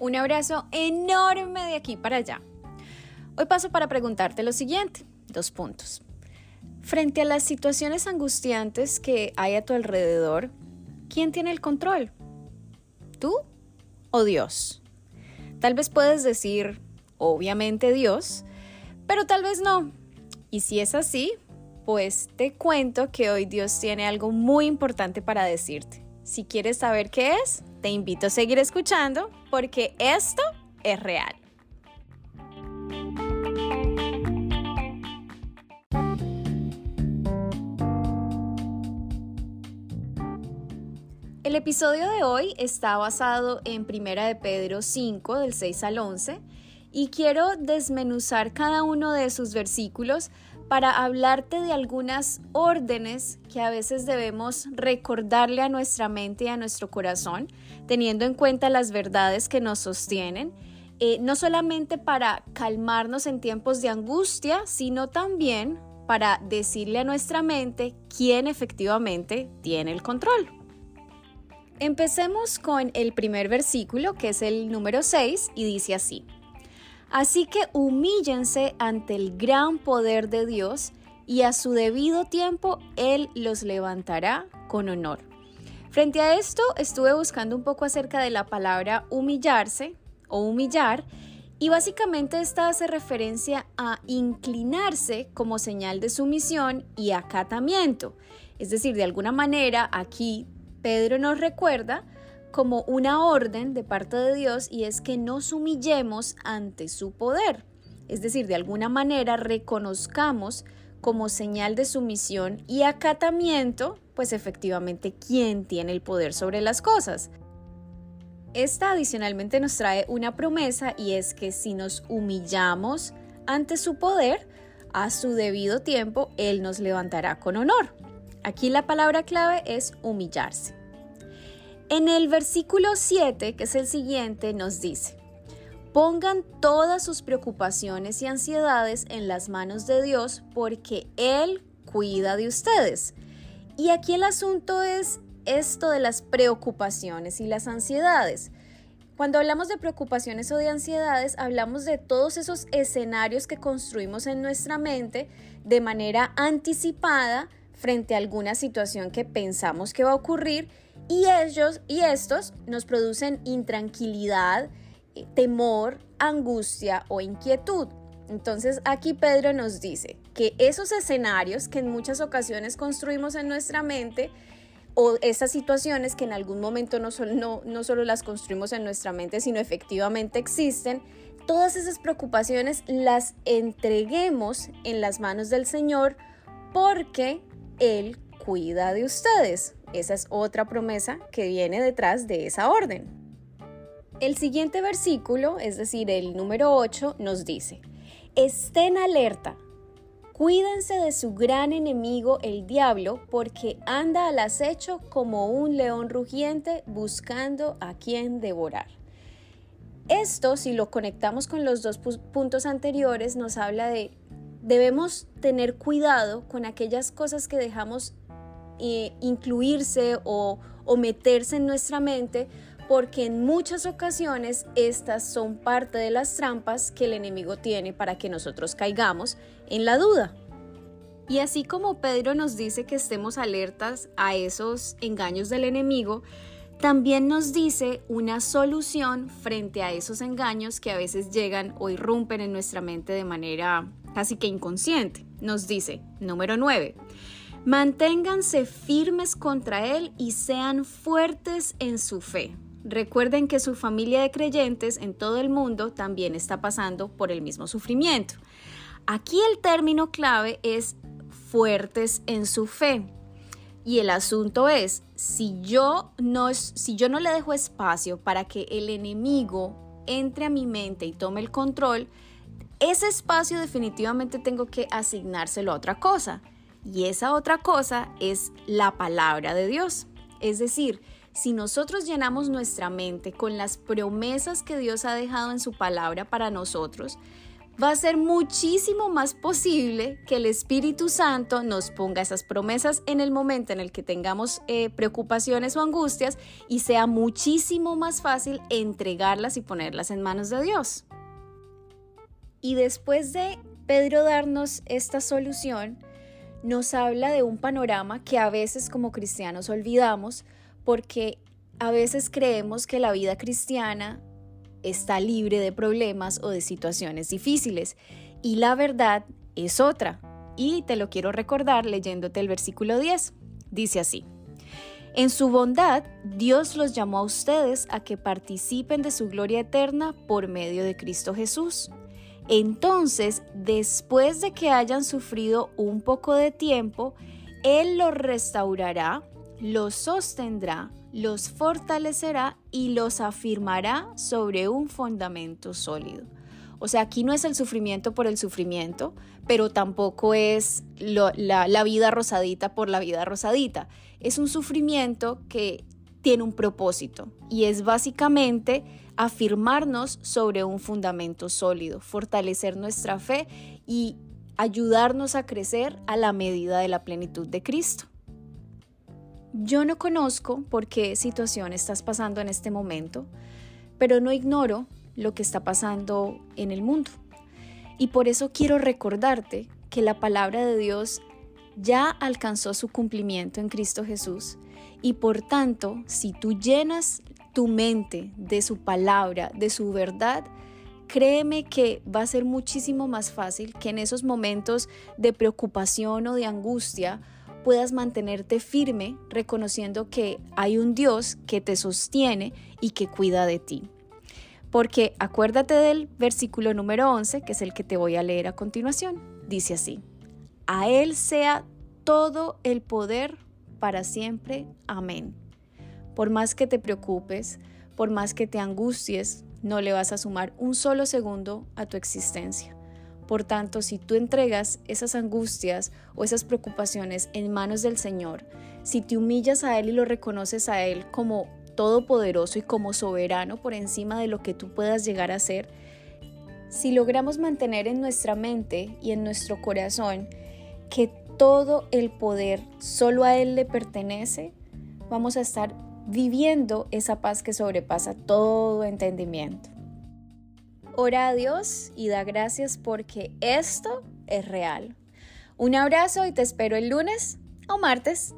Un abrazo enorme de aquí para allá. Hoy paso para preguntarte lo siguiente, dos puntos. Frente a las situaciones angustiantes que hay a tu alrededor, ¿quién tiene el control? ¿Tú o Dios? Tal vez puedes decir, obviamente Dios, pero tal vez no. Y si es así, pues te cuento que hoy Dios tiene algo muy importante para decirte. Si quieres saber qué es, te invito a seguir escuchando porque esto es real. El episodio de hoy está basado en Primera de Pedro 5 del 6 al 11 y quiero desmenuzar cada uno de sus versículos para hablarte de algunas órdenes que a veces debemos recordarle a nuestra mente y a nuestro corazón, teniendo en cuenta las verdades que nos sostienen, eh, no solamente para calmarnos en tiempos de angustia, sino también para decirle a nuestra mente quién efectivamente tiene el control. Empecemos con el primer versículo, que es el número 6, y dice así. Así que humíllense ante el gran poder de Dios y a su debido tiempo Él los levantará con honor. Frente a esto estuve buscando un poco acerca de la palabra humillarse o humillar y básicamente esta hace referencia a inclinarse como señal de sumisión y acatamiento. Es decir, de alguna manera aquí Pedro nos recuerda como una orden de parte de Dios y es que nos humillemos ante su poder. Es decir, de alguna manera reconozcamos como señal de sumisión y acatamiento, pues efectivamente quién tiene el poder sobre las cosas. Esta adicionalmente nos trae una promesa y es que si nos humillamos ante su poder, a su debido tiempo Él nos levantará con honor. Aquí la palabra clave es humillarse. En el versículo 7, que es el siguiente, nos dice, pongan todas sus preocupaciones y ansiedades en las manos de Dios porque Él cuida de ustedes. Y aquí el asunto es esto de las preocupaciones y las ansiedades. Cuando hablamos de preocupaciones o de ansiedades, hablamos de todos esos escenarios que construimos en nuestra mente de manera anticipada frente a alguna situación que pensamos que va a ocurrir y ellos y estos nos producen intranquilidad, eh, temor, angustia o inquietud. Entonces aquí Pedro nos dice que esos escenarios que en muchas ocasiones construimos en nuestra mente o esas situaciones que en algún momento no, no, no solo las construimos en nuestra mente, sino efectivamente existen, todas esas preocupaciones las entreguemos en las manos del Señor porque Él cuida de ustedes. Esa es otra promesa que viene detrás de esa orden. El siguiente versículo, es decir, el número 8, nos dice, estén alerta, cuídense de su gran enemigo el diablo, porque anda al acecho como un león rugiente buscando a quien devorar. Esto, si lo conectamos con los dos puntos anteriores, nos habla de debemos tener cuidado con aquellas cosas que dejamos eh, incluirse o, o meterse en nuestra mente porque en muchas ocasiones estas son parte de las trampas que el enemigo tiene para que nosotros caigamos en la duda. Y así como Pedro nos dice que estemos alertas a esos engaños del enemigo, también nos dice una solución frente a esos engaños que a veces llegan o irrumpen en nuestra mente de manera casi que inconsciente. Nos dice, número 9, Manténganse firmes contra Él y sean fuertes en su fe. Recuerden que su familia de creyentes en todo el mundo también está pasando por el mismo sufrimiento. Aquí el término clave es fuertes en su fe. Y el asunto es, si yo no, si yo no le dejo espacio para que el enemigo entre a mi mente y tome el control, ese espacio definitivamente tengo que asignárselo a otra cosa. Y esa otra cosa es la palabra de Dios. Es decir, si nosotros llenamos nuestra mente con las promesas que Dios ha dejado en su palabra para nosotros, va a ser muchísimo más posible que el Espíritu Santo nos ponga esas promesas en el momento en el que tengamos eh, preocupaciones o angustias y sea muchísimo más fácil entregarlas y ponerlas en manos de Dios. Y después de Pedro darnos esta solución, nos habla de un panorama que a veces como cristianos olvidamos porque a veces creemos que la vida cristiana está libre de problemas o de situaciones difíciles. Y la verdad es otra. Y te lo quiero recordar leyéndote el versículo 10. Dice así. En su bondad, Dios los llamó a ustedes a que participen de su gloria eterna por medio de Cristo Jesús. Entonces, después de que hayan sufrido un poco de tiempo, Él los restaurará, los sostendrá, los fortalecerá y los afirmará sobre un fundamento sólido. O sea, aquí no es el sufrimiento por el sufrimiento, pero tampoco es la, vida rosadita por la vida rosadita. Es un sufrimiento que tiene un propósito y es básicamente afirmarnos sobre un fundamento sólido, fortalecer nuestra fe y ayudarnos a crecer a la medida de la plenitud de Cristo. Yo no conozco por qué situación estás pasando en este momento, pero no ignoro lo que está pasando en el mundo. Y por eso quiero recordarte que la palabra de Dios ya alcanzó su cumplimiento en Cristo Jesús y por tanto, si tú llenas tu mente de su palabra, de su verdad, créeme que va a ser muchísimo más fácil que en esos momentos de preocupación o de angustia puedas mantenerte firme reconociendo que hay un Dios que te sostiene y que cuida de ti. Porque acuérdate del versículo número 11, que es el que te voy a leer a continuación. Dice así, a Él sea todo el poder para siempre. Amén. Por más que te preocupes, por más que te angusties, no le vas a sumar un solo segundo a tu existencia. Por tanto, si tú entregas esas angustias o esas preocupaciones en manos del Señor, si te humillas a Él y lo reconoces a Él como todopoderoso y como soberano por encima de lo que tú puedas llegar a ser, si logramos mantener en nuestra mente y en nuestro corazón que todo el poder solo a Él le pertenece, vamos a estar viviendo esa paz que sobrepasa todo entendimiento. Ora a Dios y da gracias porque esto es real. Un abrazo y te espero el lunes o martes